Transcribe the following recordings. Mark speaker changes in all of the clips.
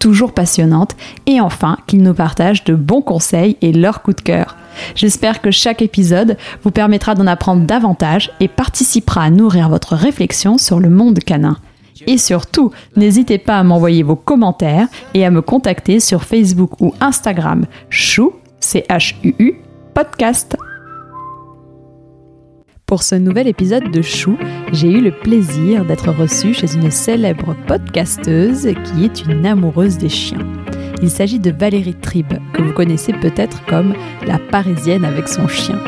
Speaker 1: toujours passionnantes et enfin qu'ils nous partagent de bons conseils et leurs coups de cœur. J'espère que chaque épisode vous permettra d'en apprendre davantage et participera à nourrir votre réflexion sur le monde canin. Et surtout, n'hésitez pas à m'envoyer vos commentaires et à me contacter sur Facebook ou Instagram chou, C-H-U-U, podcast. Pour ce nouvel épisode de Chou, j'ai eu le plaisir d'être reçue chez une célèbre podcasteuse qui est une amoureuse des chiens. Il s'agit de Valérie Tribe, que vous connaissez peut-être comme la Parisienne avec son chien.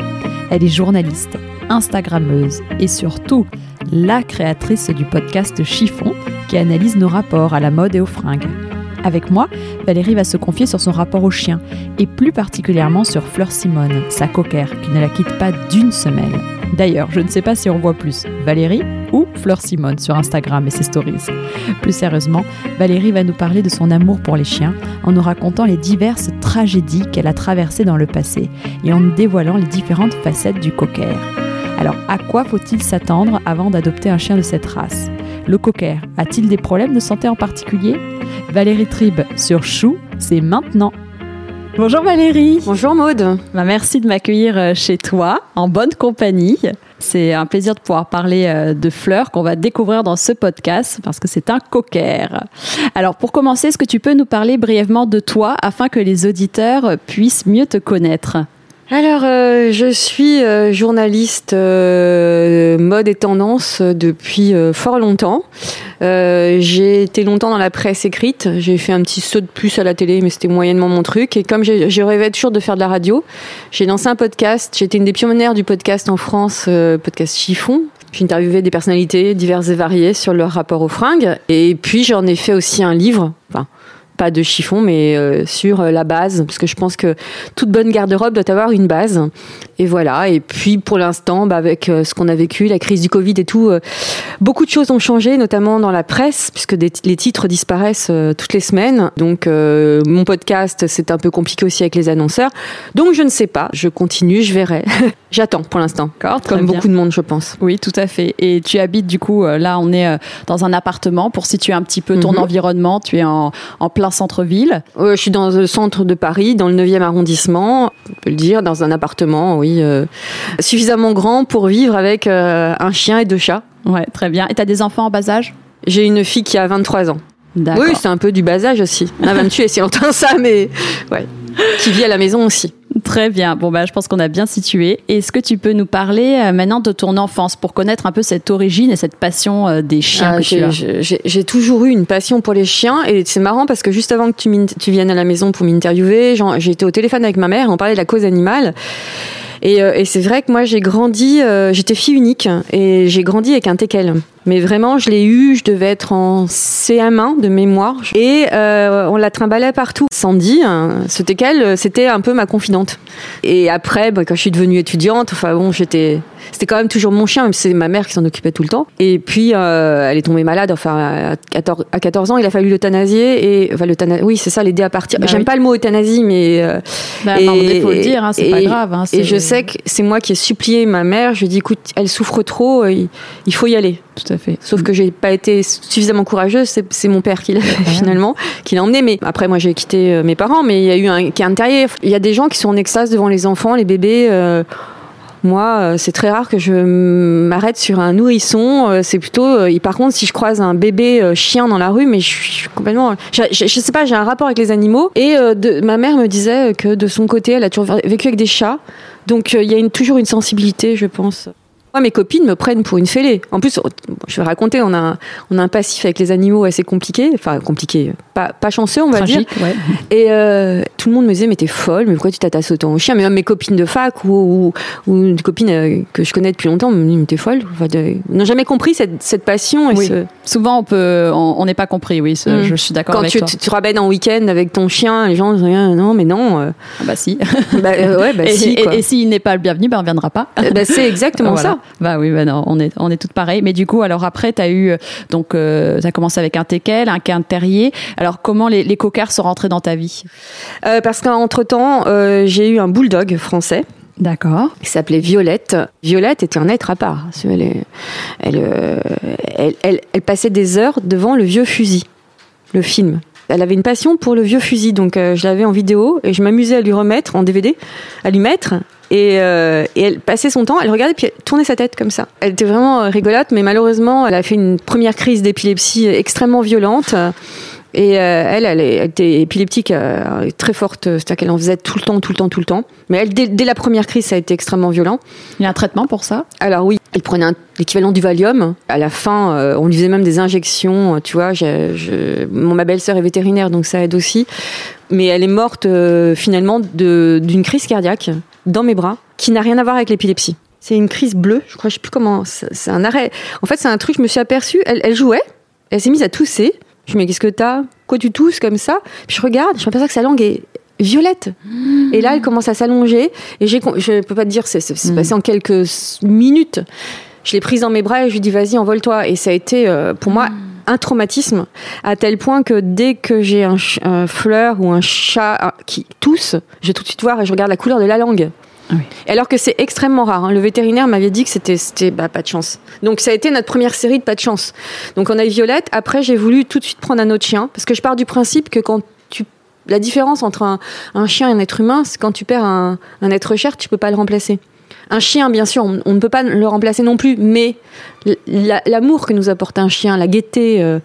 Speaker 1: Elle est journaliste, Instagrammeuse et surtout la créatrice du podcast Chiffon qui analyse nos rapports à la mode et aux fringues. Avec moi, Valérie va se confier sur son rapport au chien et plus particulièrement sur Fleur Simone, sa coquère, qui ne la quitte pas d'une semelle. D'ailleurs, je ne sais pas si on voit plus Valérie ou Fleur Simone sur Instagram et ses stories. Plus sérieusement, Valérie va nous parler de son amour pour les chiens en nous racontant les diverses tragédies qu'elle a traversées dans le passé et en nous dévoilant les différentes facettes du cocker. Alors, à quoi faut-il s'attendre avant d'adopter un chien de cette race? Le cocker a-t-il des problèmes de santé en particulier? Valérie Tribe sur Chou, c'est maintenant. Bonjour Valérie.
Speaker 2: Bonjour Maude.
Speaker 1: Bah, merci de m'accueillir euh, chez toi, en bonne compagnie. C'est un plaisir de pouvoir parler euh, de fleurs qu'on va découvrir dans ce podcast parce que c'est un cocker. Alors pour commencer, est-ce que tu peux nous parler brièvement de toi afin que les auditeurs puissent mieux te connaître?
Speaker 2: Alors, euh, je suis euh, journaliste euh, mode et tendance depuis fort longtemps. j'ai été longtemps dans la presse écrite. J'ai fait un petit saut de plus à la télé, mais c'était moyennement mon truc. Et comme je rêvais toujours de faire de la radio, j'ai lancé un podcast. J'étais une des pionnières du podcast en France, podcast Chiffon. J'ai interviewé des personnalités diverses et variées sur leur rapport aux fringues. Et puis, j'en ai fait aussi un livre. Enfin, pas de chiffon, mais euh, sur euh, la base, parce que je pense que toute bonne garde-robe doit avoir une base. Et voilà. Et puis pour l'instant, bah, avec euh, ce qu'on a vécu, la crise du Covid et tout, beaucoup de choses ont changé, notamment dans la presse, puisque les titres disparaissent toutes les semaines. Donc mon podcast, c'est un peu compliqué aussi avec les annonceurs. Donc je ne sais pas. Je continue, je verrai. J'attends pour l'instant, comme beaucoup de monde, je pense.
Speaker 1: Oui, tout à fait. Et tu habites du coup, là, on est dans un appartement pour situer un petit peu ton mhm. environnement. Tu es en, en plein centre-ville
Speaker 2: Je suis dans le centre de Paris, dans le 9e arrondissement, on peut le dire, dans un appartement, oui, euh, suffisamment grand pour vivre avec euh, un chien et deux chats.
Speaker 1: Ouais, très bien. Et tu as des enfants en bas âge?
Speaker 2: J'ai une fille qui a 23 ans. Oui, c'est un peu du bas âge aussi. On a même tué si longtemps ça, mais ouais. Qui vit à la maison aussi.
Speaker 1: Très bien. Bon, bah, je pense qu'on a bien situé. Est-ce que tu peux nous parler euh, maintenant de ton enfance pour connaître un peu cette origine et cette passion euh, des chiens
Speaker 2: ah, J'ai toujours eu une passion pour les chiens et c'est marrant parce que juste avant que tu, tu viennes à la maison pour m'interviewer, j'ai été au téléphone avec ma mère, on parlait de la cause animale. Et, euh, et c'est vrai que moi j'ai grandi, j'étais fille unique et j'ai grandi avec un teckel. Mais vraiment, je l'ai eu, je devais être en CM1 de mémoire. Et euh, on la trimballait partout. Sandy, hein, c'était qu'elle, c'était un peu ma confidente. Et après, bah, quand je suis devenue étudiante, enfin bon, j'étais... C'était quand même toujours mon chien, même si c'est ma mère qui s'en occupait tout le temps. Et puis, euh, elle est tombée malade, enfin, à 14, à 14 ans, il a fallu l'euthanasier. Et, enfin, oui, c'est ça, l'aider à partir. Bah J'aime pas le mot euthanasie, mais...
Speaker 1: Euh, bah, il faut le dire, hein, c'est pas grave. Hein,
Speaker 2: et je sais que c'est moi qui ai supplié ma mère, je lui ai dit, écoute, elle souffre trop, il faut y aller.
Speaker 1: Tout à fait.
Speaker 2: Sauf que j'ai pas été suffisamment courageuse. C'est mon père qui l'a finalement, qui l'a emmené. Mais après, moi, j'ai quitté euh, mes parents. Mais il y a eu un intérieur. Il y a des gens qui sont en extase devant les enfants, les bébés. Euh, moi, euh, c'est très rare que je m'arrête sur un nourrisson. C'est plutôt, par contre, si je croise un bébé chien dans la rue, mais je suis complètement, je, je, sais pas, j'ai un rapport avec les animaux. Et de, ma mère me disait que de son côté, elle a toujours vécu avec des chats. Donc il y a une, toujours une sensibilité, je pense. Moi, mes copines me prennent pour une fêlée. En plus, je vais raconter, on a un, on a un passif avec les animaux assez compliqué, enfin compliqué, pas, pas chanceux, on va
Speaker 1: Tragique,
Speaker 2: dire.
Speaker 1: ouais.
Speaker 2: Et euh, tout le monde me disait, mais t'es folle, mais pourquoi tu t'attaches autant aux chiens? Mais même mes copines de fac ou, ou, ou des copines euh, que je connais depuis longtemps me disent, mais t'es folle. Enfin, n'ont jamais compris cette, cette passion. Et
Speaker 1: Oui.
Speaker 2: ce-
Speaker 1: Souvent, on peut, on n'est pas compris. Oui, ce-
Speaker 2: Mm.
Speaker 1: je, suis d'accord
Speaker 2: quand
Speaker 1: avec
Speaker 2: tu,
Speaker 1: toi.
Speaker 2: tu te ramènes en week-end avec ton chien, les gens disent, Ah, non, mais non. euh,
Speaker 1: Ah bah si.
Speaker 2: bah, euh, ouais, bah
Speaker 1: et
Speaker 2: si,
Speaker 1: et-
Speaker 2: quoi.
Speaker 1: et s'il n'est pas le bienvenu, ben on viendra pas.
Speaker 2: Bah, c'est exactement
Speaker 1: Voilà.
Speaker 2: ça.
Speaker 1: Bah oui, bah non, on est, on est toutes pareilles. Mais du coup, alors après, tu as eu, euh, donc, euh, tu as commencé avec un teckel, un quin terrier. Alors, comment les, les coquards sont rentrés dans ta vie?
Speaker 2: Euh, parce qu'entre-temps, euh, j'ai eu un bulldog français
Speaker 1: D'accord.
Speaker 2: qui s'appelait Violette. Violette était un être à part. Elle, elle, elle, elle- elle passait des heures devant le vieux fusil, le film. Elle avait une passion pour le vieux fusil, donc euh, je l'avais en vidéo et je m'amusais à lui remettre en DVD, à lui mettre. Et, euh, et elle passait son temps, elle regardait puis elle tournait sa tête comme ça. Elle était vraiment euh, rigolote, mais malheureusement, elle a fait une première crise d'épilepsie extrêmement violente. Et euh, elle, elle, était épileptique euh, très forte, c'est-à-dire qu'elle en faisait tout le temps, tout le temps, tout le temps. Mais elle, dès, dès la première crise, ça a été extrêmement violent.
Speaker 1: Il y a un traitement pour ça?
Speaker 2: Alors oui, elle prenait l'équivalent du Valium. À la fin, euh, on lui faisait même des injections. euh, Tu vois, je- ma belle-sœur est vétérinaire, donc ça aide aussi. Mais elle est morte euh, finalement d'une crise cardiaque dans mes bras, qui n'a rien à voir avec l'épilepsie. C'est une crise bleue, je crois, je sais plus comment. C'est un arrêt. En fait, c'est un truc, je me suis aperçue. Elle, elle jouait, elle s'est mise à tousser. Je me dis, mais qu'est-ce que t'as? Quoi tu tousses comme ça? Puis je regarde, je m'aperçois que sa langue est violette. Et là, elle commence à s'allonger. Et j'ai, je peux pas te dire, c'est,
Speaker 1: Mm.
Speaker 2: passé en quelques minutes. Je l'ai prise dans mes bras et je lui dis, vas-y, envole-toi. Et ça a été, euh, pour moi, un traumatisme, à tel point que dès que j'ai un, fleur ou un chat euh, qui tousse, je vais tout de suite voir et je regarde la couleur de la langue.
Speaker 1: Ah oui.
Speaker 2: Alors que c'est extrêmement rare. hein. Le vétérinaire m'avait dit que c'était, c'était bah, pas de chance. Donc ça a été notre première série de pas de chance. Donc on a eu Violette. Après, j'ai voulu tout de suite prendre un autre chien parce que je pars du principe que quand tu la différence entre un, un chien et un être humain, c'est quand tu perds un, un être cher, tu peux pas le remplacer. Un chien, bien sûr, on, on ne peut pas le remplacer non plus, mais l'amour que nous apporte un chien, la gaieté, euh,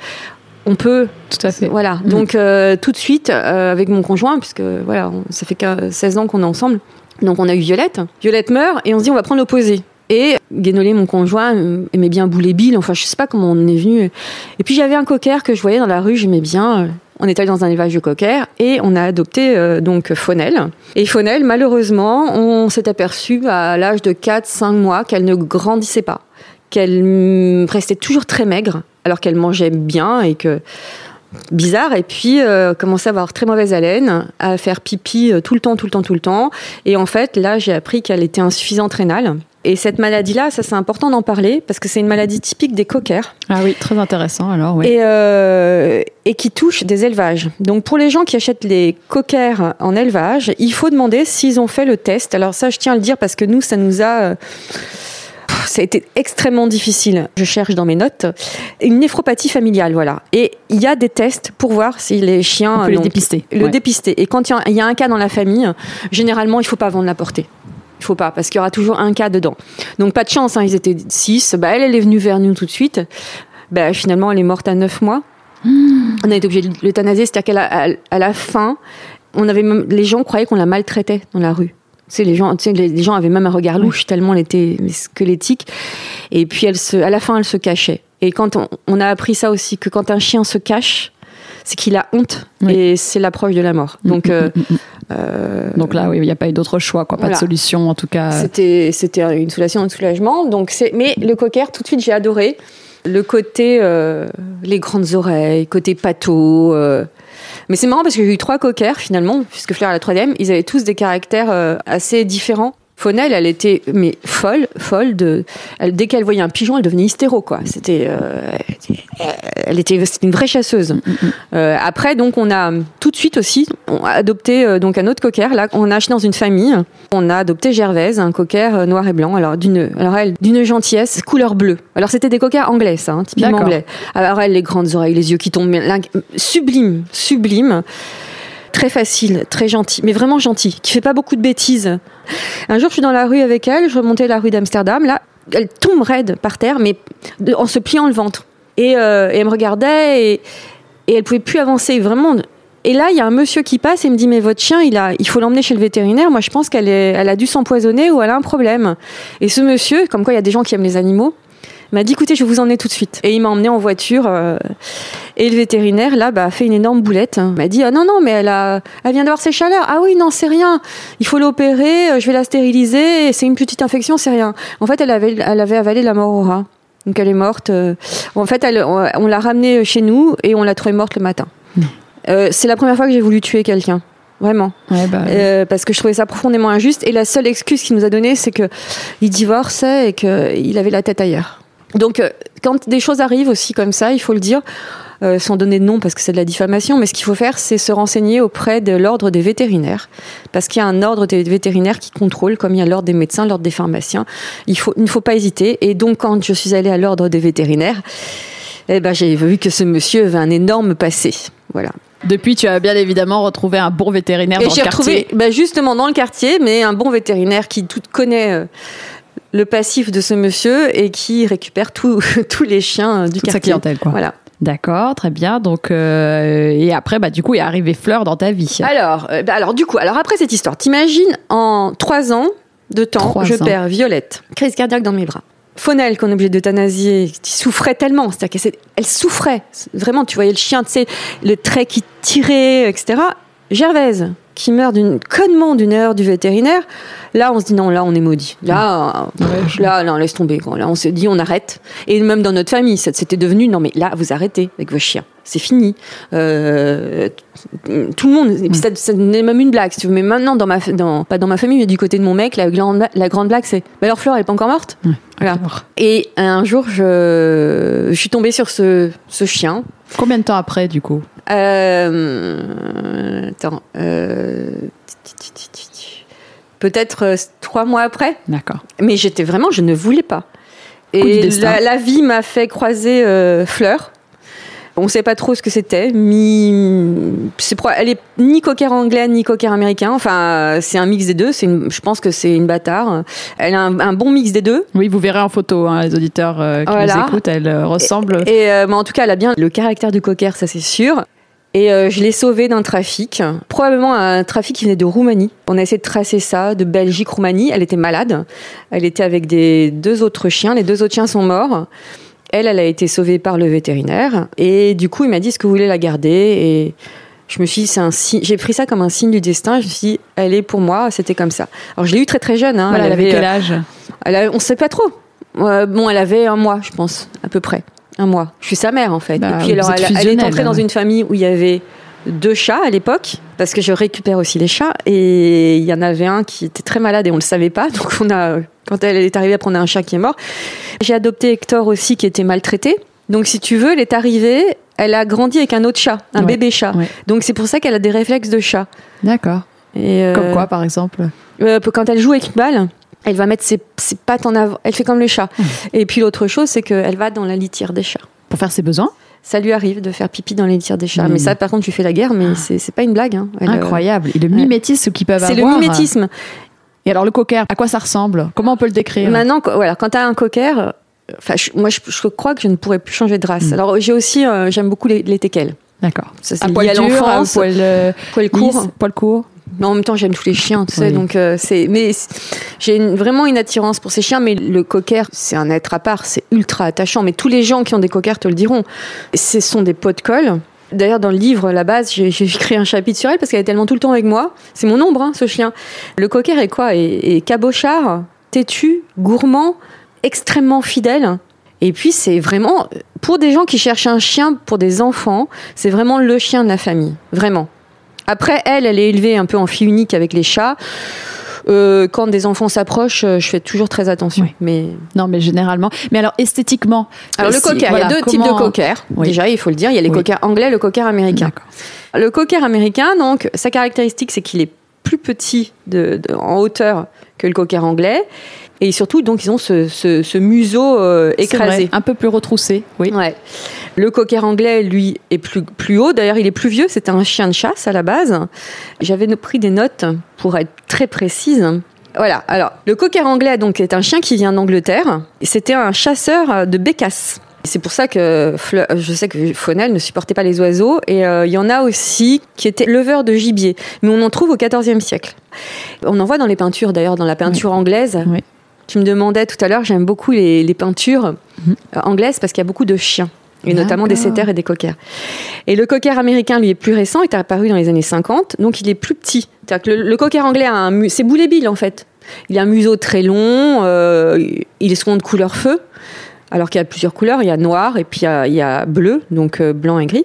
Speaker 2: on peut
Speaker 1: Tout à fait.
Speaker 2: voilà.
Speaker 1: Mm.
Speaker 2: Donc euh, tout de suite euh, avec mon conjoint, puisque voilà, on- ça fait que 16 ans qu'on est ensemble. Donc on a eu Violette. Violette meurt et on se dit on va prendre l'opposé. Et Guénolé, mon conjoint, aimait bien Boulet Bill. Enfin, je sais pas comment on est venu. Et puis j'avais un cocker que je voyais dans la rue, j'aimais bien. On est allé dans un élevage de cocker et on a adopté euh, donc Fonel. Et Fonel, malheureusement, on s'est aperçu à l'âge de 4-5 mois qu'elle ne grandissait pas, qu'elle mm, restait toujours très maigre alors qu'elle mangeait bien et que bizarre et puis euh, commençait à avoir très mauvaise haleine, à faire pipi euh, tout le temps, tout le temps, tout le temps. Et en fait, là, j'ai appris qu'elle était insuffisante rénale. Et cette maladie-là, ça c'est important d'en parler parce que c'est une maladie typique des coquers
Speaker 1: Ah oui, très intéressant alors, oui.
Speaker 2: et, euh, et qui touche des élevages. Donc pour les gens qui achètent les coquers en élevage, il faut demander s'ils ont fait le test. Alors ça, je tiens à le dire parce que nous, ça nous a... euh, ça a été extrêmement difficile. Je cherche dans mes notes une néphropathie familiale, voilà. Et il y a des tests pour voir si les chiens
Speaker 1: On peut les dépister.
Speaker 2: le
Speaker 1: Ouais.
Speaker 2: dépister. Et quand il y y, a un cas dans la famille, généralement, il faut pas vendre la portée. Il faut pas, parce qu'il y aura toujours un cas dedans. Donc pas de chance, hein, ils étaient six. Bah, elle, elle est venue vers nous tout de suite. Bah, finalement, elle est morte à neuf mois. On a été obligé de l'euthanasier, c'est-à-dire qu'à la, à- la fin, on avait même, les gens croyaient qu'on la maltraitait dans la rue. Tu sais, les gens, tu sais, les, gens avaient même un regard louche tellement elle était squelettique. Et puis, elle se, à la fin, elle se cachait. Et quand on, on a appris ça aussi, que quand un chien se cache, c'est qu'il a honte
Speaker 1: Oui.
Speaker 2: et c'est l'approche de la mort. Donc,
Speaker 1: Mm, mm,
Speaker 2: euh,
Speaker 1: mm.
Speaker 2: Euh,
Speaker 1: Donc là, oui, il n'y a pas eu d'autre choix, quoi. Pas
Speaker 2: Voilà.
Speaker 1: de solution, en tout cas.
Speaker 2: c'était c'était une soulagation, un soulagement. Donc c'est mais le cocker tout de suite j'ai adoré le côté euh, les grandes oreilles, côté pâteau. euh. Mais c'est marrant parce que j'ai eu trois cockers finalement, puisque Fleur est la troisième. Ils avaient tous des caractères euh, assez différents. Fonel, elle était mais folle, folle de. Elle, dès qu'elle voyait un pigeon, elle devenait hystéro quoi. C'était, euh, elle était, c'était une vraie chasseuse. Euh, après, donc, on a tout de suite aussi on a adopté euh, donc un autre cocker. Là, on a acheté dans une famille. On a adopté Gervaise, un cocker noir et blanc. Alors d'une, alors elle, d'une gentillesse, couleur bleue. Alors c'était des cockers anglais, ça, hein, typiquement anglais. Alors elle, les grandes oreilles, les yeux qui tombent, sublime, sublime. Très facile, très gentil, mais vraiment gentil, qui fait pas beaucoup de bêtises. Un jour, je suis dans la rue avec elle, je remontais la rue d'Amsterdam, là, elle tombe raide par terre, mais en se pliant le ventre. Et, euh, et elle me regardait et, et elle pouvait plus avancer. Vraiment, Et là, il y a un monsieur qui passe et me dit mais votre chien, il a, il faut l'emmener chez le vétérinaire. Moi, je pense qu'elle elle a dû s'empoisonner ou elle a un problème. Et ce monsieur, comme quoi il y a des gens qui aiment les animaux, m'a dit écoutez, je vais vous emmener tout de suite. Et il m'a emmené en voiture. euh, et le vétérinaire là, bah, a fait une énorme boulette. Il m'a dit ah non non, mais elle a, elle vient d'avoir ses chaleurs. Ah oui non, c'est rien. Il faut l'opérer. euh, Je vais la stériliser. C'est une petite infection, c'est rien. En fait, elle avait, elle avait avalé la mort au rat. Donc elle est morte. euh, En fait, elle- on, l'a ramenée chez nous et on l'a trouvée morte le matin. Euh, c'est la première fois que j'ai voulu tuer quelqu'un. Vraiment.
Speaker 1: Ouais, bah,
Speaker 2: Euh, parce que je trouvais ça profondément injuste. Et la seule excuse qu'il nous a donnée, c'est que il divorçait et qu'il avait la tête ailleurs. Donc, euh, quand des choses arrivent aussi comme ça, il faut le dire, euh, sans donner de nom parce que c'est de la diffamation, mais ce qu'il faut faire, c'est se renseigner auprès de l'ordre des vétérinaires. Parce qu'il y a un ordre des vétérinaires qui contrôle, comme il y a l'ordre des médecins, l'ordre des pharmaciens. Il, faut, il ne faut pas hésiter. Et donc, quand je suis allée à l'ordre des vétérinaires, eh ben, j'ai vu que ce monsieur avait un énorme passé. Voilà.
Speaker 1: Depuis, tu as bien évidemment retrouvé un bon vétérinaire
Speaker 2: Et
Speaker 1: dans le
Speaker 2: j'ai
Speaker 1: quartier.
Speaker 2: retrouvé bah, justement dans le quartier, mais un bon vétérinaire qui tout connaît euh, le passif de ce monsieur et qui récupère tout- tous les chiens euh, du
Speaker 1: Toute sa
Speaker 2: quartier.
Speaker 1: clientèle, quoi.
Speaker 2: Voilà.
Speaker 1: D'accord, très bien. Donc, euh, et après, bah, du coup, est arrivé Fleur dans ta vie.
Speaker 2: Alors, euh, bah, alors du coup, alors après cette histoire, t'imagines en trois ans de temps,
Speaker 1: Trois
Speaker 2: je
Speaker 1: ans.
Speaker 2: perds Violette, crise cardiaque dans mes bras. Faunel qu'on est obligé d'euthanasier, qui souffrait tellement, c'est-à-dire qu'elle elle souffrait. Vraiment, tu voyais le chien, tu sais, le trait qui tirait, etc. Gervaise, qui meurt d'une connement d'une heure du vétérinaire. Là, on se dit non, là, on est maudit. Là, euh, là, là, laisse tomber. Quoi. Là, on se dit, on arrête. Et même dans notre famille, ça- c'était devenu non, mais là, vous arrêtez avec vos chiens. C'est fini. Euh, tout le monde. Et puis ça, ça n'est même une blague. Si tu veux. Mais maintenant, dans ma, dans, pas dans ma famille, mais du côté de mon mec, la grande, la grande blague, c'est. Bah alors, Fleur, elle est pas encore morte? Voilà. Et un jour, je, je suis tombée sur ce, ce chien.
Speaker 1: Combien de temps après, du coup?
Speaker 2: Euh, attends. Peut-être euh, trois mois après.
Speaker 1: D'accord.
Speaker 2: Mais j'étais vraiment, je ne voulais pas. Et la, la vie m'a fait croiser euh, Fleur. On ne sait pas trop ce que c'était. Mi... pro- Elle est ni cocker anglais ni cocker américain. Enfin, c'est un mix des deux. C'est une- Je pense que c'est une bâtard. Elle a un, un bon mix des deux.
Speaker 1: Oui, vous verrez en photo, hein, les auditeurs euh, qui
Speaker 2: Voilà.
Speaker 1: nous écoutent, elle euh, ressemble.
Speaker 2: Et euh, mais en tout cas, elle a bien le caractère du cocker, ça c'est sûr. Et euh, je l'ai sauvée d'un trafic, probablement un trafic qui venait de Roumanie. On a essayé de tracer ça, de Belgique, Roumanie. Elle était malade. Elle était avec des deux autres chiens. Les deux autres chiens sont morts. Elle, elle a été sauvée par le vétérinaire. Et du coup, il m'a dit, est-ce que vous voulez la garder? Et je me suis dit, c'est un signe. J'ai pris ça comme un signe du destin. Je me suis dit, elle est pour moi. C'était comme ça. Alors, je l'ai eu très très jeune. Hein.
Speaker 1: Voilà, elle avait
Speaker 2: euh,
Speaker 1: quel âge?
Speaker 2: elle a- on ne sait pas trop. Euh, bon, elle avait un mois, je pense, à peu près. Un mois. Je suis sa mère, en fait.
Speaker 1: Bah,
Speaker 2: Et puis, alors, elle, elle est entrée dans
Speaker 1: ouais.
Speaker 2: une famille où il y avait deux chats à l'époque, parce que je récupère aussi les chats. Et il y en avait un qui était très malade et on ne le savait pas. Donc, on a, quand elle est arrivée, après, on a un chat qui est mort. J'ai adopté Hector aussi, qui était maltraité. Donc, si tu veux, elle est arrivée, elle a grandi avec un autre chat, un
Speaker 1: Ouais.
Speaker 2: bébé chat.
Speaker 1: Ouais.
Speaker 2: Donc, c'est pour ça qu'elle a des réflexes de chat.
Speaker 1: D'accord.
Speaker 2: Et, euh,
Speaker 1: Comme quoi, par exemple
Speaker 2: euh, quand elle joue avec une balle, elle va mettre ses, ses pattes en avant. Elle fait comme les chats. Et puis l'autre chose, c'est qu'elle va dans la litière des chats.
Speaker 1: Pour faire ses besoins
Speaker 2: Ça lui arrive de faire pipi dans la litière des chats. Mais ça, par contre, tu fais la guerre, mais c'est c'est pas une blague. hein. Elle, euh,
Speaker 1: Incroyable. Et le mimétisme qu'ils peuvent
Speaker 2: C'est le
Speaker 1: avoir.
Speaker 2: mimétisme.
Speaker 1: Et alors, le cocker, à quoi ça ressemble? Comment on peut le décrire?
Speaker 2: Maintenant, voilà, quand tu as un cocker, euh, enfin, je- moi, je, je crois que je ne pourrais plus changer de race.
Speaker 1: Mm.
Speaker 2: Alors, j'ai aussi, euh, j'aime beaucoup les, les teckels.
Speaker 1: D'accord.
Speaker 2: Ça, c'est
Speaker 1: À poil
Speaker 2: à
Speaker 1: dur, à
Speaker 2: l'enfance.
Speaker 1: poil euh,
Speaker 2: Poil
Speaker 1: court,
Speaker 2: court.
Speaker 1: poil court.
Speaker 2: Mais en même temps, j'aime tous les chiens, tu sais.
Speaker 1: Oui.
Speaker 2: Donc, euh, c'est. Mais j'ai une- vraiment une attirance pour ces chiens. Mais le cocker, c'est un être à part. C'est ultra attachant. Mais tous les gens qui ont des cockers te le diront. Ce sont des pots de colle. D'ailleurs, dans le livre, à la base, j'ai j'ai écrit un chapitre sur elle parce qu'elle est tellement tout le temps avec moi. C'est mon ombre, hein, ce chien. Le cocker est quoi? Est, est cabochard, têtu, gourmand, extrêmement fidèle. Et puis, c'est vraiment, pour des gens qui cherchent un chien pour des enfants, c'est vraiment le chien de la famille. Vraiment. Après, elle, elle est élevée un peu en fille unique avec les chats. Euh, quand des enfants s'approchent, euh, je fais toujours très attention.
Speaker 1: Oui.
Speaker 2: Mais
Speaker 1: Non, mais généralement. Mais alors, esthétiquement.
Speaker 2: alors le cocker,
Speaker 1: voilà,
Speaker 2: il y a deux types de cocker.
Speaker 1: Oui.
Speaker 2: Déjà, il faut le dire, il y a les
Speaker 1: Oui.
Speaker 2: cockers anglais, le cocker américain. Le cocker américain, donc, sa caractéristique, c'est qu'il est plus petit de, de- en hauteur que le cocker anglais. Et surtout, donc, ils ont ce, ce- ce museau euh,
Speaker 1: vrai,
Speaker 2: écrasé.
Speaker 1: Un peu plus retroussé, oui.
Speaker 2: Ouais. Le cocker anglais, lui, est plus, plus haut. D'ailleurs, il est plus vieux. C'était un chien de chasse à la base. J'avais pris des notes pour être très précise. Voilà. Alors, le cocker anglais, donc, est un chien qui vient d'Angleterre. C'était un chasseur euh, de bécasses. C'est pour ça que je sais que Fonel ne supportait pas les oiseaux. Et euh, il y en a aussi qui étaient leveurs de gibier. Mais on en trouve au XIVe siècle. On en voit dans les peintures, d'ailleurs, dans la peinture anglaise. Tu me demandais tout à l'heure, j'aime beaucoup les, peintures mhm. anglaises parce qu'il y a beaucoup de chiens et notamment des setters et des cockers. Et le cocker américain, lui, est plus récent, il est apparu dans les années 50, donc il est plus petit. Que le, cocker anglais, a un, c'est boulet bill en fait. Il a un museau très long, euh, il est souvent de couleur feu, alors qu'il y a plusieurs couleurs. Il y a noir et puis il y a, bleu, donc euh, blanc et gris.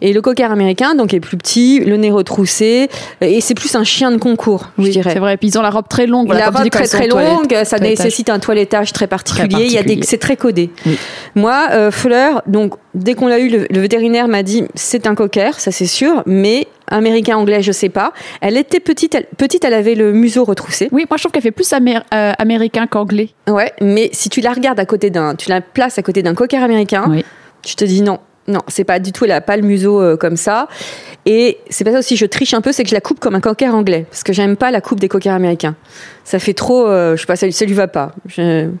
Speaker 2: Et le cocker américain, donc, est plus petit, le nez retroussé, et c'est plus un chien de concours, je dirais.
Speaker 1: C'est vrai. Et puis ils ont la robe très longue.
Speaker 2: La robe très très longue, ça nécessite un toilettage très particulier. Il y a des, c'est très codé. Moi, euh, Fleur, donc dès qu'on l'a eu, le, vétérinaire m'a dit c'est un cocker, ça c'est sûr, mais américain, anglais, je sais pas. Elle était petite, elle, petite, elle avait le museau retroussé.
Speaker 1: Oui, moi je trouve qu'elle fait plus euh, américain qu'anglais.
Speaker 2: Ouais, mais si tu la regardes à côté d'un, tu la places à côté d'un cocker américain, tu te dis non, non, c'est pas du tout, elle a pas le museau euh, comme ça. Et c'est pas ça aussi, je triche un peu, c'est que je la coupe comme un cocker anglais. Parce que j'aime pas la coupe des cockers américains. Ça fait trop, euh, je sais pas, ça, lui va pas. moi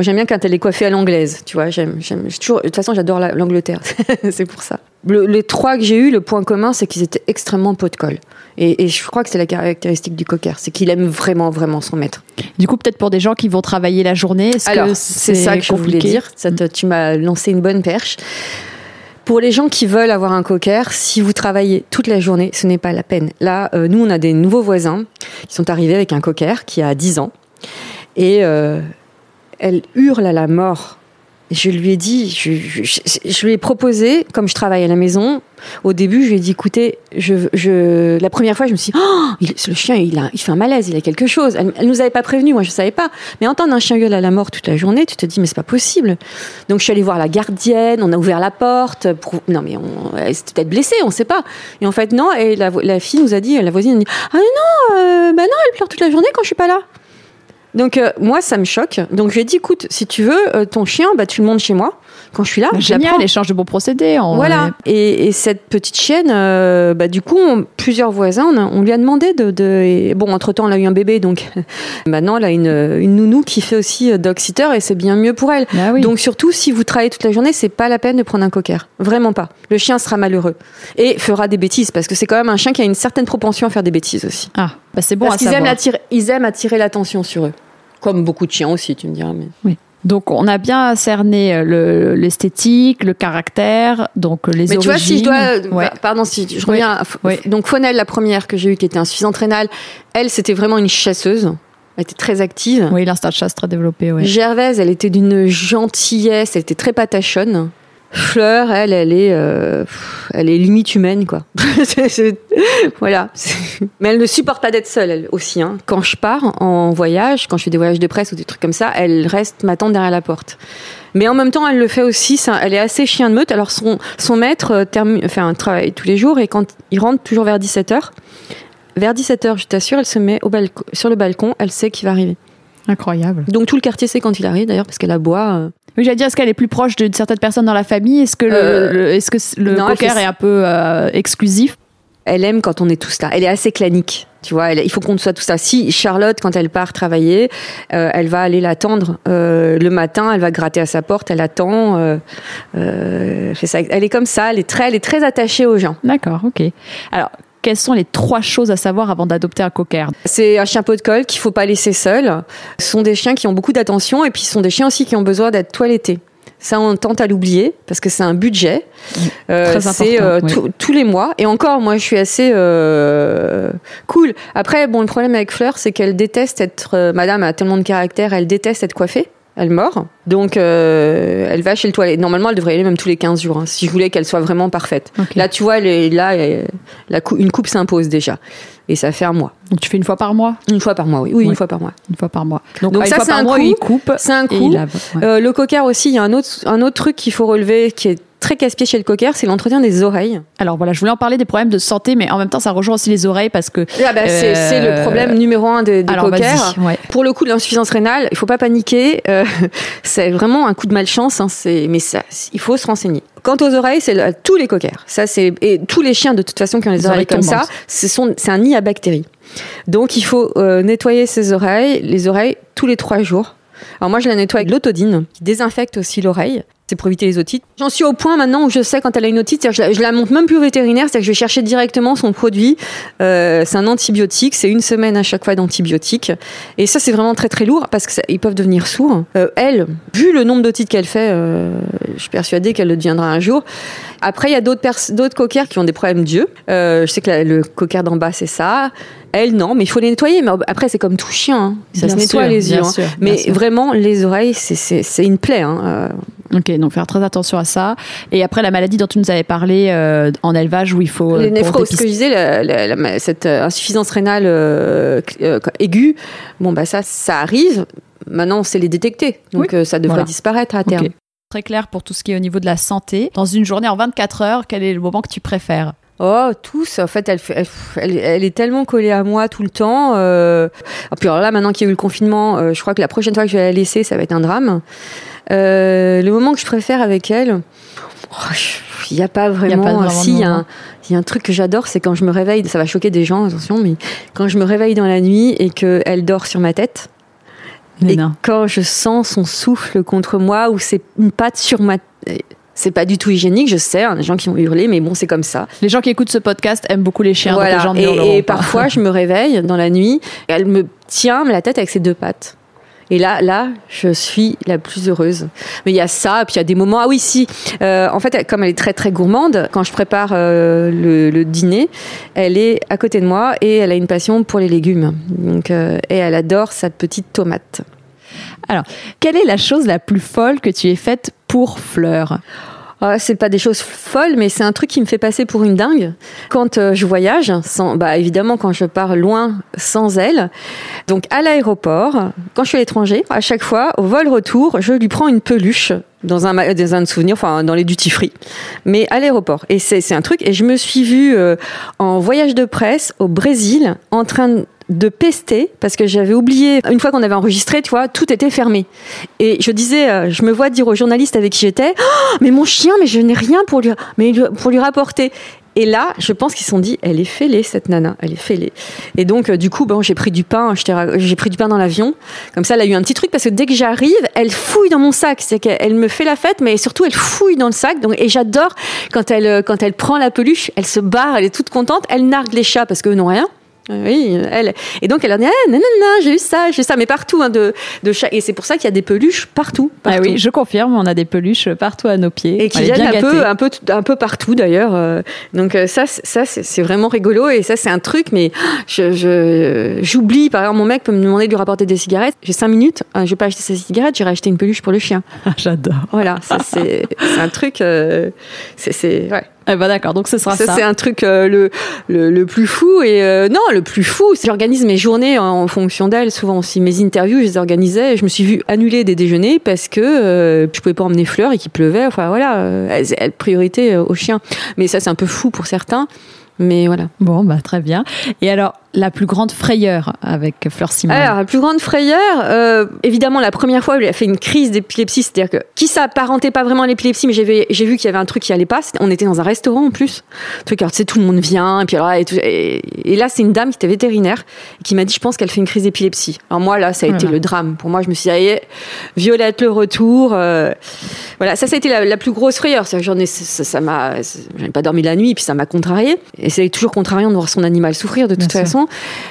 Speaker 2: j'aime bien quand elle est coiffée à l'anglaise, tu vois. J'aime, j'aime, toujours, de toute façon j'adore l'Angleterre, c'est pour ça. les trois que j'ai eu, le point commun, c'est qu'ils étaient extrêmement pot de colle. Et, je crois que c'est la caractéristique du cocker, c'est qu'il aime vraiment, vraiment son maître.
Speaker 1: Du coup, peut-être pour des gens qui vont travailler la journée, est-ce
Speaker 2: Alors, c'est, ça que je voulais dire. Ça tu m'as lancé une bonne perche. Pour les gens qui veulent avoir un cocker, si vous travaillez toute la journée, ce n'est pas la peine. Là, euh, nous, on a des nouveaux voisins qui sont arrivés avec un cocker qui a 10 ans. Et euh, elle hurle à la mort je lui ai dit, je, lui ai proposé, comme je travaille à la maison, au début, je lui ai dit, écoutez, je, la première fois, je me suis dit, oh, le chien, il, il fait un malaise, il a quelque chose. Elle, elle nous avait pas prévenu, moi, je savais pas. Mais entendre un chien gueuler à la mort toute la journée, tu te dis, mais c'est pas possible. Donc, je suis allée voir la gardienne, on a ouvert la porte. Non, mais on, elle s'était peut-être blessée, on sait pas. Et en fait, non, et la, la fille nous a dit, la voisine a dit, ah non, euh, bah non, elle pleure toute la journée quand je suis pas là. Donc euh, moi, ça me choque. Donc je lui ai dit, écoute, si tu veux, euh, ton chien, bah, tu le montes chez moi quand je suis là.
Speaker 1: Bah, génial, échange de bons procédés.
Speaker 2: Voilà. Et, cette petite chienne, euh, bah, du coup, plusieurs voisins, on, lui a demandé de, bon, entre temps, elle a eu un bébé, donc maintenant, elle a une, une nounou qui fait aussi dog sitter et c'est bien mieux pour elle. Bah donc surtout, si vous travaillez toute la journée, c'est pas la peine de prendre un cocker. Vraiment pas. Le chien sera malheureux et fera des bêtises parce que c'est quand même un chien qui a une certaine propension à faire des bêtises aussi.
Speaker 1: Ah, bah c'est bon
Speaker 2: parce qu'ils aiment, attirer, ils aiment attirer l'attention sur eux. Comme beaucoup de chiens aussi, tu me diras. Mais...
Speaker 1: Oui. Donc on a bien cerné euh, l'esthétique, le, caractère, donc euh, les
Speaker 2: Mais
Speaker 1: origines.
Speaker 2: tu vois, si je dois, bah, pardon, si je reviens, donc Fonel, la première que j'ai eue, qui était insuffisante rénale, elle, c'était vraiment une chasseuse. Elle était très active.
Speaker 1: Oui, l'instinct de chasse très développé.
Speaker 2: Gervaise, elle était d'une gentillesse, elle était très patachonne. Fleur, elle, elle est, euh, elle est limite humaine, quoi. voilà. Mais elle ne supporte pas d'être seule, elle aussi. Hein. Quand je pars en voyage, quand je fais des voyages de presse ou des trucs comme ça, elle reste m'attendre derrière la porte. Mais en même temps, elle le fait aussi. Ça, elle est assez chien de meute. Alors son, son maître euh, termine, fait un travail tous les jours et quand il rentre toujours vers 17 h vers 17 h je t'assure, elle se met au balcon, sur le balcon. Elle sait qu'il va arriver.
Speaker 1: Incroyable.
Speaker 2: Donc tout le quartier sait quand il arrive d'ailleurs parce qu'elle aboie. Euh.
Speaker 1: Oui, j'allais dire, est-ce qu'elle est plus proche de certaines personnes dans la famille? Est-ce que le, euh, est-ce que le poker est un peu euh, exclusif?
Speaker 2: Elle aime quand on est tous là. Elle est assez clanique. Tu vois, il faut qu'on soit tout ça. Si Charlotte, quand elle part travailler, elle va aller l'attendre le matin. Elle va gratter à sa porte. Elle attend. fait ça. Elle est comme ça. Elle est très, elle est très attachée aux gens.
Speaker 1: D'accord, ok. Alors, quelles sont les trois choses à savoir avant d'adopter un cocker
Speaker 2: C'est un chien pot de colle qu'il faut pas laisser seul. Ce sont des chiens qui ont beaucoup d'attention et puis ce sont des chiens aussi qui ont besoin d'être toilettés. Ça, on tente à l'oublier parce que c'est un budget.
Speaker 1: Euh, c'est euh,
Speaker 2: tous les mois. Et encore, moi, je suis assez euh, cool. Après, bon, le problème avec Fleur, c'est qu'elle déteste être. Madame a tellement de caractère, elle déteste être coiffée elle mord. Donc, euh, elle va chez le toilette. Normalement, elle devrait y aller même tous les 15 jours, hein, si je voulais qu'elle soit vraiment parfaite. Là, tu vois, là, la une coupe s'impose déjà. Et ça fait un mois.
Speaker 1: Donc, tu fais une fois par mois?
Speaker 2: Une fois par mois, oui. Oui, une fois par mois.
Speaker 1: Une fois par mois.
Speaker 2: Donc, ça, c'est un, coup. C'est un coup. Euh, le cocker aussi, il y a un autre, un autre truc qu'il faut relever qui est très casse-pied chez le cocker, c'est l'entretien des oreilles.
Speaker 1: Alors voilà, je voulais en parler des problèmes de santé, mais en même temps, ça rejoint aussi les oreilles parce que.
Speaker 2: Ah bah, c'est le euh, problème numéro un des, des cockers. Pour le coup de l'insuffisance rénale, il faut pas paniquer. Euh, c'est vraiment un coup de malchance, hein, mais ça, il faut se renseigner. Quant aux oreilles, c'est tous les cockers. Ça, c'est et tous les chiens de toute façon qui ont les, oreilles, comme ça, c'est un nid à bactéries. Donc il faut euh, nettoyer ses oreilles, les oreilles tous les trois jours. Alors moi, je la nettoie avec l'autodine, qui désinfecte aussi l'oreille. C'est pour éviter les otites. J'en suis au point maintenant où je sais quand elle a une otite, je la, je la monte même plus au vétérinaire, c'est-à-dire que je vais chercher directement son produit. Euh, c'est un antibiotique, c'est une semaine à chaque fois d'antibiotiques. Et ça, c'est vraiment très très lourd parce qu'ils peuvent devenir sourds. Euh, elle, vu le nombre d'otites qu'elle fait, euh, je suis persuadée qu'elle le deviendra un jour. Après, il y a d'autres coquères qui ont des problèmes d'yeux. Je sais que la- le cocker d'en bas, c'est ça. Elle, non, mais il faut les nettoyer. Mais après, c'est comme tout chien. hein. Ça
Speaker 1: Bien
Speaker 2: se nettoie
Speaker 1: sûr,
Speaker 2: les yeux. hein.
Speaker 1: sûr,
Speaker 2: mais
Speaker 1: sûr.
Speaker 2: vraiment, les oreilles, c'est une plaie. Hein.
Speaker 1: Ok, donc faire très attention à ça. Et après, la maladie dont tu nous avais parlé euh, en élevage où il faut. euh,
Speaker 2: les néphroses, ce que je disais, la- la- la- cette euh, insuffisance rénale euh, euh, aiguë, bon, bah ça, ça arrive. Maintenant, on sait les détecter. Donc,
Speaker 1: Oui.
Speaker 2: euh, ça devrait
Speaker 1: Voilà.
Speaker 2: disparaître à terme.
Speaker 1: Très clair pour tout ce qui est au niveau de la santé. Dans une journée en 24 heures, quel est le moment que tu préfères?
Speaker 2: Oh, tous. En fait, elle, fait- elle, elle- elle est tellement collée à moi tout le temps. Euh... Et puis alors là, maintenant qu'il y a eu le confinement, euh, je crois que la prochaine fois que je vais la laisser, ça va être un drame. Euh, le moment que je préfère avec elle, oh, il n'y a pas vraiment.
Speaker 1: pas vraiment de
Speaker 2: si, il y, a un- il y a un truc que j'adore, c'est quand je me réveille. Ça va choquer des gens, attention, mais quand je me réveille dans la nuit et qu'elle dort sur ma tête.
Speaker 1: Mais
Speaker 2: et
Speaker 1: non.
Speaker 2: quand je sens son souffle contre moi ou c'est une patte sur ma c'est pas du tout hygiénique, je sais, hein, des gens qui vont hurler, mais bon, c'est comme ça.
Speaker 1: Les gens qui écoutent ce podcast aiment beaucoup les chiens, donc les gens
Speaker 2: et, et parfois, je me réveille dans la nuit, elle me tient la tête avec ses deux pattes. Et là, là, je suis la plus heureuse. Mais il y a ça, puis il y a des moments. Ah oui, si. Euh, en fait, comme elle est très très gourmande, quand je prépare euh, le, dîner, elle est à côté de moi et elle a une passion pour les légumes. Donc, euh, et elle adore sa petite tomate.
Speaker 1: Quelle est la chose la plus folle que tu aies faite pour Fleur?
Speaker 2: Ah, c'est pas des choses folles, mais c'est un truc qui me fait passer pour une dingue. Quand euh, je voyage, bah, évidemment quand je pars loin sans elle, donc à l'aéroport, quand je suis à l'étranger, à chaque fois, au vol retour, je lui prends une peluche dans un souvenirs, enfin dans les duty free, mais à l'aéroport. Et c'est c'est un truc. Et je me suis vue euh, en voyage de presse au Brésil, en train de de pester parce que j'avais oublié une fois qu'on avait enregistré tu vois tout était fermé et je disais euh, je me vois dire aux journalistes avec qui j'étais Oh, mais mon chien mais je n'ai rien pour lui mais pour lui rapporter et là, je pense qu'ils se sont dit, elle est fêlée cette nana, elle est fêlée. Et donc, euh, du coup, bon, j'ai pris du pain, j'ai pris du pain dans l'avion. Comme ça, elle a eu un petit truc parce que dès que j'arrive, elle fouille dans mon sac. C'est qu'elle elle me fait la fête, mais surtout, elle fouille dans le sac. Donc, et j'adore quand elle, euh, quand elle prend la peluche, elle se barre, elle est toute contente. Elle nargue les chats parce qu'eux n'ont rien. Oui, elle. Et donc elle a dit, ah, non, non, non, j'ai eu ça, j'ai eu ça, mais partout, hein, de, de chaque. Et c'est pour ça qu'il y a des peluches partout.
Speaker 1: Ah
Speaker 2: partout.
Speaker 1: oui, je confirme, on a des peluches partout à nos pieds.
Speaker 2: Et qui viennent un
Speaker 1: gâtés.
Speaker 2: peu, un peu, un peu partout d'ailleurs. euh. Donc euh, ça, c'est- ça c'est vraiment rigolo et ça c'est un truc. Mais je- je- j'oublie. Par exemple, mon mec peut me demander de lui rapporter des cigarettes. J'ai cinq minutes. euh, je vais pas acheter ses cigarettes. J'irai acheter une peluche pour le chien.
Speaker 1: J'adore.
Speaker 2: Voilà, c'est c'est un truc. euh, c'est c'est ouais.
Speaker 1: Eh ben d'accord, donc ce sera ça.
Speaker 2: Ça, c'est un truc euh, le, le, le plus fou. Et euh, non, le plus fou, c'est j'organise mes journées en, fonction d'elle. Souvent aussi, mes interviews, je les organisais. Et je me suis vue annuler des déjeuners parce que euh, je pouvais pas emmener Fleur et qu'il pleuvait. Enfin voilà, euh, elle, elle- priorité euh, aux chiens. Mais ça, c'est un peu fou pour certains. Mais voilà.
Speaker 1: Bon, bah très bien. Et alors, la plus grande frayeur avec Fleur Simon
Speaker 2: Alors, la plus grande frayeur, euh, évidemment, la première fois, elle a fait une crise d'épilepsie, c'est-à-dire que qui s'apparentait pas vraiment à l'épilepsie, mais j'ai vu, qu'il y avait un truc qui allait pas. On était dans un restaurant en plus. Truc, alors, tu sais, tout le monde vient, et puis alors, et, tout- et- et là, c'est une dame qui était vétérinaire et qui m'a dit, je pense qu'elle fait une crise d'épilepsie. Alors moi, là, ça a été
Speaker 1: Voilà.
Speaker 2: le drame. Pour moi, je me suis dit, allez, Violette le retour. euh, voilà, ça, ça a été la, la plus grosse frayeur. C'est-à-dire que J'en ai, ça m'a, j'avais pas dormi la nuit, puis ça m'a contrarié. Et c'est toujours contrariant de voir son animal souffrir de toute
Speaker 1: Bien sûr.
Speaker 2: façon.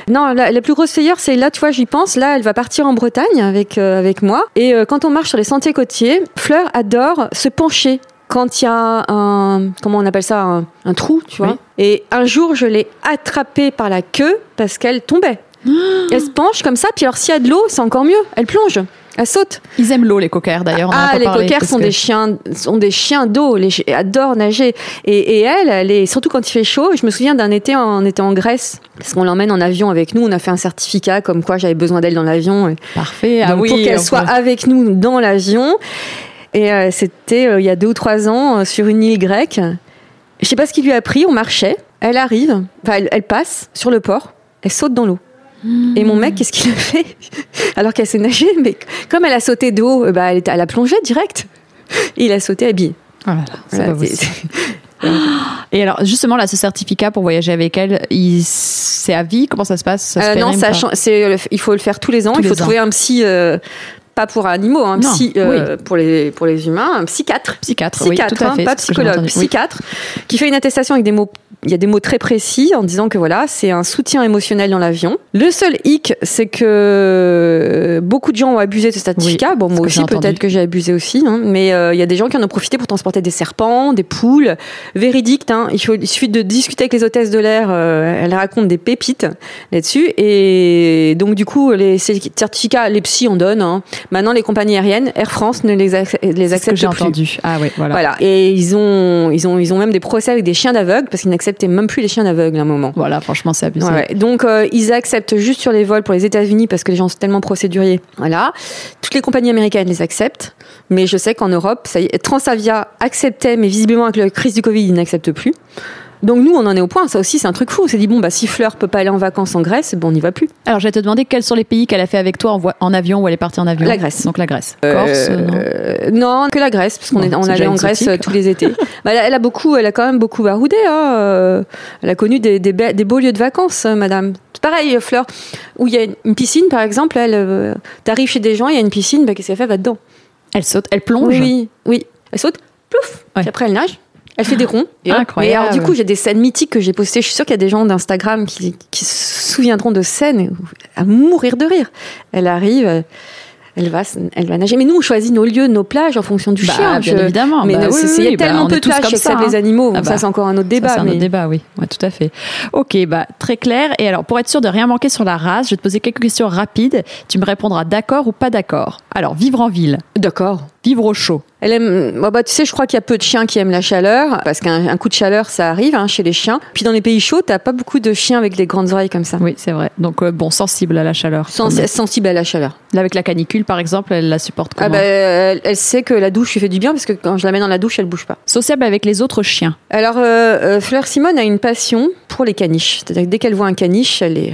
Speaker 2: Non, la, la plus grosse frayeur, c'est là, tu vois, j'y pense. Là, elle va partir en Bretagne avec, euh, avec moi. Et euh, quand on marche sur les sentiers côtiers, Fleur adore se pencher quand il y a un, comment on appelle ça, un, un trou, tu vois.
Speaker 1: Oui.
Speaker 2: Et un jour, je l'ai attrapée par la queue parce qu'elle tombait. Elle se penche comme ça, puis alors s'il y a de l'eau, c'est encore mieux. Elle plonge, elle saute.
Speaker 1: Ils aiment l'eau, les coquères, d'ailleurs. en
Speaker 2: Ah,
Speaker 1: pas
Speaker 2: les
Speaker 1: parlé,
Speaker 2: coquères
Speaker 1: parce
Speaker 2: sont
Speaker 1: que-
Speaker 2: des chiens, sont des chiens d'eau. Les chi- adorent nager. Et, et elle, elle est surtout quand il fait chaud. Je me souviens d'un été, on était en Grèce parce qu'on l'emmène en avion avec nous. On a fait un certificat comme quoi j'avais besoin d'elle dans l'avion.
Speaker 1: Parfait. Ah oui,
Speaker 2: pour qu'elle
Speaker 1: on
Speaker 2: soit
Speaker 1: peut-
Speaker 2: avec nous dans l'avion. Et euh, c'était euh, il y a deux ou trois ans euh, sur une île grecque. Je sais pas ce qui lui a pris. On marchait. Elle arrive. Enfin, elle, elle passe sur le port. Elle saute dans l'eau. Et mon mec, qu'est-ce qu'il a fait Alors qu'elle sait nager, mais comme elle a sauté de haut, euh, bah, elle, elle a plongé direct. Et il a sauté habillé.
Speaker 1: Oh là là, possible. Et alors, justement, là, ce certificat pour voyager avec elle, il- c'est à vie? Comment ça se passe? Ça se
Speaker 2: Euh, non, ça
Speaker 1: pas?
Speaker 2: chan- c'est, le- il faut le faire tous les ans.
Speaker 1: Tous
Speaker 2: il faut
Speaker 1: ans.
Speaker 2: trouver un psy, euh, pas pour animaux, hein,
Speaker 1: Non,
Speaker 2: psy, euh, pour, les, pour les humains, un psychiatre.
Speaker 1: Psychiatre, oui,
Speaker 2: Psychiatre,
Speaker 1: tout à
Speaker 2: hein,
Speaker 1: fait.
Speaker 2: pas
Speaker 1: ce que j'ai
Speaker 2: psychologue.
Speaker 1: Oui.
Speaker 2: psychiatre, qui fait une attestation avec des mots. Il y a des mots très précis en disant que voilà, c'est un soutien émotionnel dans l'avion. Le seul hic, c'est que beaucoup de gens ont abusé de ce certificat. bon, moi aussi, peut-être que j'ai abusé aussi. hein, mais euh, il y a des gens qui en ont profité pour transporter des serpents, des poules. Véridique, hein, il, faut, il suffit de discuter avec les hôtesses de l'air. euh, elles racontent des pépites là-dessus. Et donc, du coup, les certificats, les psys en donnent. hein. Maintenant, les compagnies aériennes, Air France ne les, ac- les accepte
Speaker 1: j'ai
Speaker 2: plus.
Speaker 1: entendu. Ah oui, voilà.
Speaker 2: Voilà. Et ils ont, ils ont, ils ont même des procès avec des chiens d'aveugle parce qu'ils n'acceptaient même plus les chiens d'aveugles à un moment.
Speaker 1: Voilà, franchement, c'est abusé.
Speaker 2: Ouais. Donc euh, ils acceptent juste sur les vols pour les États-Unis parce que les gens sont tellement procéduriers. Voilà. Toutes les compagnies américaines les acceptent, mais je sais qu'en Europe, ça y est, Transavia acceptait, mais visiblement avec la crise du Covid, ils n'acceptent plus. Donc nous, on en est au point. Ça aussi, c'est un truc fou. On s'est dit bon, bah si Fleur peut pas aller en vacances en Grèce, bon, on n'y va plus.
Speaker 1: Alors, je vais te demander quels sont les pays qu'elle a fait avec toi en, avion ou elle est partie en avion
Speaker 2: La Grèce.
Speaker 1: Donc la Grèce. Corse, non
Speaker 2: Euh, non, que la Grèce, parce qu'on
Speaker 1: Bon,
Speaker 2: est, on
Speaker 1: c'est
Speaker 2: allait en Grèce euh, tous les étés. Bah, elle, a, beaucoup, elle a quand même beaucoup baroudé. Hein. euh, Elle a connu des, des, be- des beaux lieux de vacances, euh, Madame. Pareil, euh, Fleur, où il y a une- piscine, par exemple. Elle, euh, t'arrives chez des gens, il y a une piscine, bah, qu'est-ce qu'elle fait? Va dedans.
Speaker 1: Elle saute, elle plonge.
Speaker 2: Oui, oui, oui. Elle saute, plouf.
Speaker 1: Ouais.
Speaker 2: Puis après, elle nage. Elle fait des ronds. Et.
Speaker 1: Incroyable.
Speaker 2: Et alors, du coup, j'ai des scènes mythiques que j'ai postées. Je suis sûre qu'il y a des gens d'Instagram qui, qui se souviendront de scènes à mourir de rire. Elle arrive, euh, elle va, elle va nager. Mais nous, on choisit nos lieux, nos plages en fonction du
Speaker 1: Bah,
Speaker 2: chien.
Speaker 1: bien
Speaker 2: Je-
Speaker 1: évidemment.
Speaker 2: mais
Speaker 1: bah oui,
Speaker 2: c'est-
Speaker 1: oui,
Speaker 2: il y a
Speaker 1: bah,
Speaker 2: tellement
Speaker 1: on
Speaker 2: peu
Speaker 1: est
Speaker 2: de
Speaker 1: tous
Speaker 2: plages qui
Speaker 1: hein.
Speaker 2: les animaux.
Speaker 1: Ah
Speaker 2: ça,
Speaker 1: bah,
Speaker 2: c'est encore un autre débat.
Speaker 1: c'est un autre débat, oui. Ouais, tout à fait. Ok, bah très clair. Et alors, pour être sûr de rien manquer sur la race, je vais te poser quelques questions rapides. Tu me répondras d'accord ou pas d'accord. Alors, vivre en ville,
Speaker 2: D'accord.
Speaker 1: Vivre au chaud.
Speaker 2: Elle aime. Bah, bah, tu sais, je crois qu'il y a peu de chiens qui aiment la chaleur, parce qu'un un coup de chaleur, ça arrive hein, chez les chiens. Puis dans les pays chauds, t'as pas beaucoup de chiens avec des grandes oreilles comme ça.
Speaker 1: Oui, c'est vrai. Donc, euh, bon, sensible à la chaleur.
Speaker 2: Sens- sensible à la chaleur.
Speaker 1: Là, avec la canicule, par exemple, elle la supporte
Speaker 2: Ah
Speaker 1: comment
Speaker 2: bah, elle, elle sait que la douche lui fait du bien parce que quand je la mets dans la douche, elle bouge pas.
Speaker 1: Sociable avec les autres chiens.
Speaker 2: Alors, euh, euh, Fleur Simone a une passion pour les caniches. C'est-à-dire que dès qu'elle voit un caniche, elle est.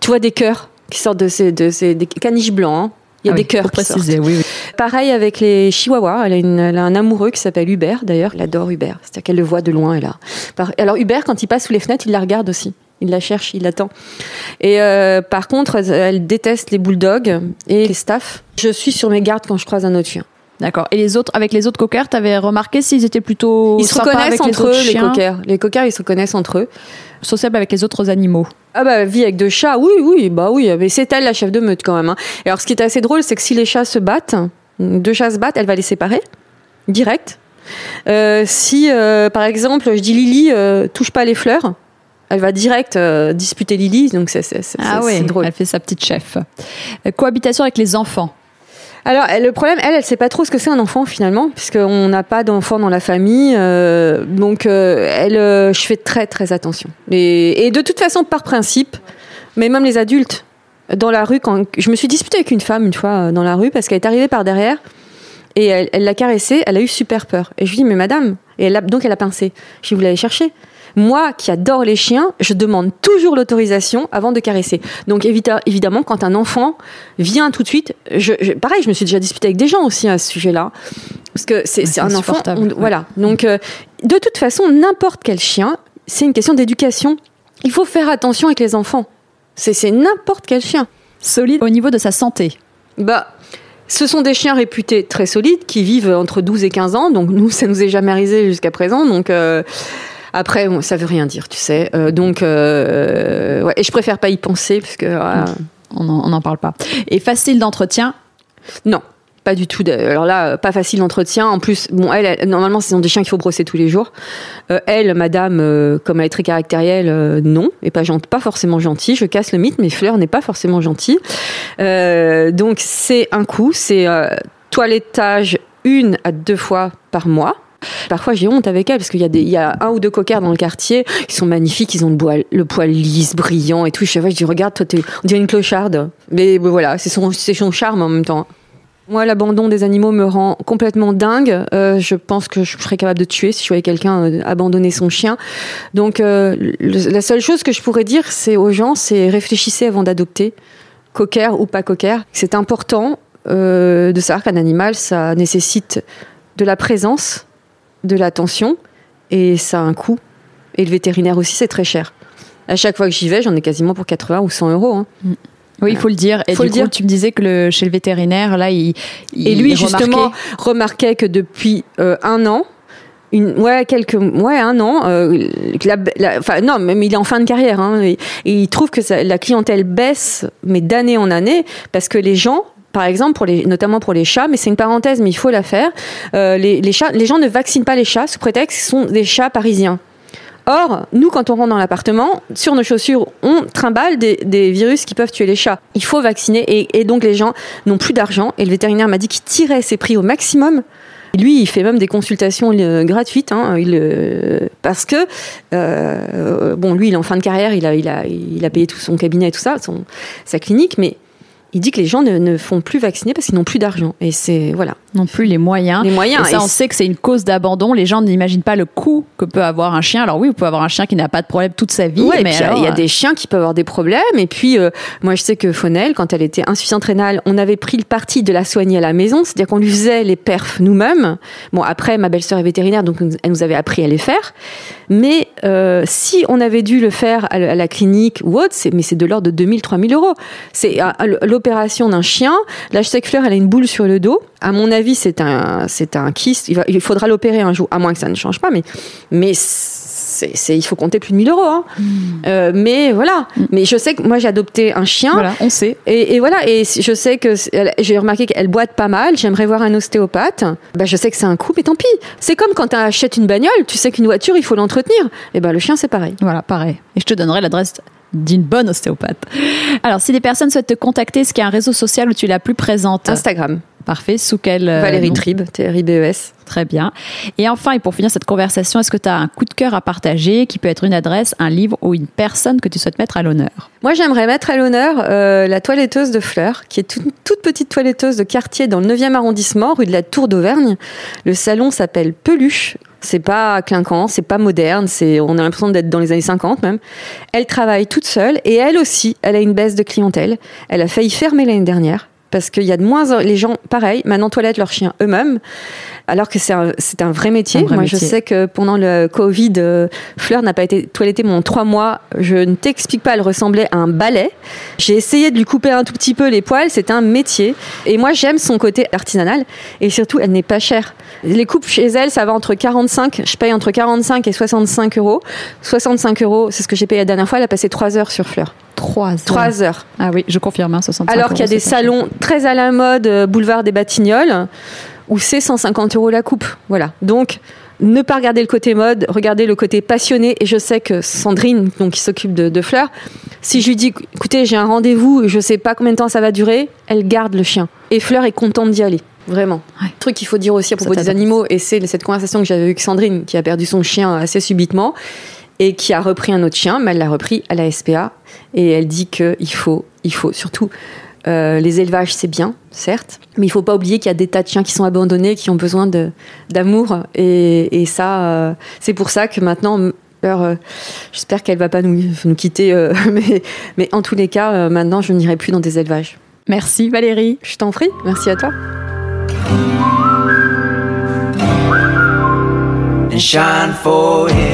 Speaker 2: Tu vois des cœurs qui sortent de ces, de ces des caniches blancs. hein. Il y a
Speaker 1: Ah
Speaker 2: des
Speaker 1: oui,
Speaker 2: cœurs qui sortent.
Speaker 1: préciser, oui, oui.
Speaker 2: Pareil avec les chihuahuas. Elle a, une- elle a un amoureux qui s'appelle Hubert, d'ailleurs. Elle adore Hubert. C'est-à-dire qu'elle le voit de loin. Elle a... Alors, Hubert, quand il passe sous les fenêtres, il la regarde aussi. Il la cherche, il l'attend. Et euh, par contre, elle, elle déteste les bulldogs et les staffs. Je suis sur mes gardes quand je croise un autre chien.
Speaker 1: D'accord. Et les autres, avec les autres coquers, t'avais remarqué s'ils étaient plutôt
Speaker 2: Ils se reconnaissent
Speaker 1: avec les
Speaker 2: entre
Speaker 1: autres
Speaker 2: eux, les
Speaker 1: chiens,
Speaker 2: coquers. Les coquers, ils se reconnaissent entre eux.
Speaker 1: sociables avec les autres animaux.
Speaker 2: Ah bah vie avec deux chats, oui, oui, bah oui, mais c'est elle la chef de meute quand même. hein. Et alors ce qui est assez drôle, c'est que si les chats se battent, deux chats se battent, elle va les séparer, direct. Euh, si euh, par exemple je dis Lily, euh, touche pas les fleurs, elle va direct euh, disputer Lily, donc c'est c'est- c'est-
Speaker 1: Ah
Speaker 2: c'est drôle.
Speaker 1: elle fait sa petite chef. Cohabitation avec les enfants.
Speaker 2: Alors le problème, elle, elle sait pas trop ce que c'est un enfant finalement, puisqu'on n'a pas d'enfant dans la famille, euh, donc euh, elle, euh, je fais très très attention. Et, de toute façon, par principe, mais même les adultes, dans la rue, quand je me suis disputée avec une femme une fois dans la rue parce qu'elle est arrivée par derrière et elle l'a caressée, elle a eu super peur. Et je lui dis mais madame, et elle a, donc elle a pincé. Je lui dis vous l'avez cherché. Moi qui adore les chiens, je demande toujours l'autorisation avant de caresser. Donc évidemment, quand un enfant vient tout de suite, je, je- pareil, je me suis déjà disputée avec des gens aussi à ce sujet-là, parce que c'est un enfant.
Speaker 1: insupportable,
Speaker 2: on-
Speaker 1: ouais.
Speaker 2: Voilà. Donc euh, de toute façon, n'importe quel chien, c'est une question d'éducation. Il faut faire attention avec les enfants. C'est c'est n'importe quel chien.
Speaker 1: Solide au niveau de sa santé.
Speaker 2: Bah, ce sont des chiens réputés très solides qui vivent entre 12 et 15 ans. Donc, nous, ça nous est jamais arrivé jusqu'à présent. Donc, euh, après, bon, ça veut rien dire, tu sais. Euh, donc, euh, ouais, et je préfère pas y penser parce que voilà,
Speaker 1: On n'en parle pas. Et facile d'entretien?
Speaker 2: non. Pas du tout. de- Alors là, euh, pas facile l'entretien. En plus, bon, elle, elle- normalement, ce sont des chiens qu'il faut brosser tous les jours. Euh, elle, madame, euh, comme elle est très caractérielle, euh, non, et pas, pas forcément gentille. Je casse le mythe, mais Fleur n'est pas forcément gentille. Euh, donc, c'est un coup. C'est euh, toilettage une à deux fois par mois. Parfois, j'ai honte avec elle parce qu'il y, a des- il y a un ou deux coquers dans le quartier qui sont magnifiques. Ils ont le, poil- le poil lisse, brillant et tout. Je, je dis, regarde, toi, t'es- on dirait une clocharde. Mais voilà, c'est son, c'est son charme en même temps. Moi, l'abandon des animaux me rend complètement dingue. Euh, je pense que je serais capable de tuer si je voyais quelqu'un euh, abandonner son chien. Donc, euh, la seule chose que je pourrais dire, c'est aux gens, c'est réfléchissez avant d'adopter, cocker ou pas cocker. C'est important de savoir qu'un animal, ça nécessite de la présence, de l'attention, et ça a un coût. Et le vétérinaire aussi, c'est très cher. À chaque fois que j'y vais, j'en ai quasiment pour 80 ou 100 euros. hein.
Speaker 1: Oui, il faut le dire. Et
Speaker 2: Faut
Speaker 1: du
Speaker 2: le
Speaker 1: coup,
Speaker 2: dire.
Speaker 1: tu me disais que le, chez le vétérinaire, là, il, il
Speaker 2: Et lui,
Speaker 1: remarquait-
Speaker 2: justement, remarquait que depuis euh, un an, une, ouais, quelques, ouais, un an, euh, que la- la- enfin, non, même il est en fin de carrière, hein, et, et il trouve que ça- la clientèle baisse, mais d'année en année, parce que les gens, par exemple, notamment pour les chats, mais c'est une parenthèse, mais il faut la faire, euh, les, gens ne vaccinent pas les chats sous prétexte qu'ils sont des chats parisiens. Or, nous, quand on rentre dans l'appartement, sur nos chaussures, on trimballe des, virus qui peuvent tuer les chats. Il faut vacciner et, donc les gens n'ont plus d'argent. Et le vétérinaire m'a dit qu'il tirait ses prix au maximum. Lui, il fait même des consultations euh, gratuites, hein, euh, parce que bon, lui, il est en fin de carrière, il a, payé tout son cabinet et tout ça, sa clinique, mais il dit que les gens ne, ne font plus vacciner parce qu'ils n'ont plus d'argent. Et c'est voilà,
Speaker 1: non plus les moyens.
Speaker 2: les moyens.
Speaker 1: Et ça,
Speaker 2: Et
Speaker 1: on sait que c'est une cause d'abandon. Les gens n'imaginent pas le coût que peut avoir un chien. Alors oui, vous pouvez avoir un chien qui n'a pas de problème toute sa vie,
Speaker 2: Ouais,
Speaker 1: mais
Speaker 2: puis, il y a-
Speaker 1: alors,
Speaker 2: il y a
Speaker 1: euh,
Speaker 2: des chiens qui peuvent avoir des problèmes. Et puis, euh, moi, je sais que Fonel, quand elle était insuffisante rénale, on avait pris le parti de la soigner à la maison, c'est-à-dire qu'on lui faisait les perfs nous-mêmes. Bon, après, ma belle-sœur est vétérinaire, donc elle nous avait appris à les faire. Mais euh, si on avait dû le faire à la clinique ou autre, c'est, mais c'est de l'ordre de 2000, 3000 euros. C'est l'opération d'un chien. Que Fleur, elle a une boule sur le dos. À mon avis, c'est un, c'est un kyste. Il, va- il faudra l'opérer un jour, à moins que ça ne change pas. Mais, mais c'est, c'est- il faut compter plus de 1000 euros. hein. Euh, mais voilà. Mais je sais que moi, j'ai adopté un chien.
Speaker 1: voilà, on sait.
Speaker 2: Et, et voilà, et je sais que j'ai remarqué qu'elle boite pas mal. J'aimerais voir un ostéopathe. Bah, je sais que c'est un coup, mais tant pis. C'est comme quand tu achètes une bagnole, tu sais qu'une voiture, il faut l'entretenir. Et ben le chien, c'est pareil.
Speaker 1: Voilà, pareil. Et je te donnerai l'adresse d'une bonne ostéopathe. Alors, si des personnes souhaitent te contacter, est-ce qu'il y a un réseau social où tu es la plus présente?
Speaker 2: Instagram,
Speaker 1: Parfait. Sous quel euh,
Speaker 2: Valérie Trib, T-R-I-B-E-S.
Speaker 1: Très bien. Et enfin, et pour finir cette conversation, est-ce que tu as un coup de cœur à partager qui peut être une adresse, un livre ou une personne que tu souhaites mettre à l'honneur?
Speaker 2: Moi, j'aimerais mettre à l'honneur euh, la toiletteuse de Fleur, qui est une toute petite toiletteuse de quartier dans le 9e arrondissement, rue de la Tour d'Auvergne. Le salon s'appelle Peluche. C'est pas clinquant, c'est pas moderne, c'est on a l'impression d'être dans les années 50 même. Elle travaille toute seule et elle aussi, elle a une baisse de clientèle. Elle a failli fermer l'année dernière parce qu'il y a de moins les gens pareil maintenant toilettent leurs chiens eux-mêmes alors que c'est un, un vrai métier.
Speaker 1: Un vrai
Speaker 2: Moi
Speaker 1: métier.
Speaker 2: je sais que pendant le Covid euh, Fleur n'a pas été toilettée pendant trois mois. Je ne t'explique pas, elle ressemblait à un balai. J'ai essayé de lui couper un tout petit peu les poils, c'est un métier. Et moi, j'aime son côté artisanal. Et surtout, elle n'est pas chère. Les coupes chez elle, ça va entre 45, je paye entre 45 et 65 euros. 65 euros, c'est ce que j'ai payé la dernière fois. Elle a passé 3 heures sur Fleur.
Speaker 1: Trois.
Speaker 2: 3 heures.
Speaker 1: Ah oui, je confirme, hein, 65
Speaker 2: Alors qu'il y a des
Speaker 1: cher.
Speaker 2: salons très à la mode, euh, boulevard des Batignolles, où c'est 150 euros la coupe. Voilà. Donc, ne pas regarder le côté mode, regardez le côté passionné. Et je sais que Sandrine, donc qui s'occupe de, de Fleur, si je lui dis, écoutez, j'ai un rendez-vous, je sais pas combien de temps ça va durer, elle garde le chien. Et Fleur est contente d'y aller. Vraiment.
Speaker 1: Ouais.
Speaker 2: Truc qu'il faut dire aussi à propos des animaux, et c'est cette conversation que j'avais eue avec Sandrine, qui a perdu son chien assez subitement, et qui a repris un autre chien, mais elle l'a repris à la SPA, et elle dit qu'il faut, il faut surtout euh, les élevages, c'est bien, certes, mais il faut pas oublier qu'il y a des tas de chiens qui sont abandonnés, qui ont besoin de d'amour, et, et ça, euh, c'est pour ça que maintenant. Euh, J'espère qu'elle va pas nous, nous quitter, euh, mais, mais en tous les cas, euh, maintenant, je n'irai plus dans des élevages.
Speaker 1: Merci Valérie.
Speaker 2: Je t'en prie, merci à toi.
Speaker 3: and shine for everyone.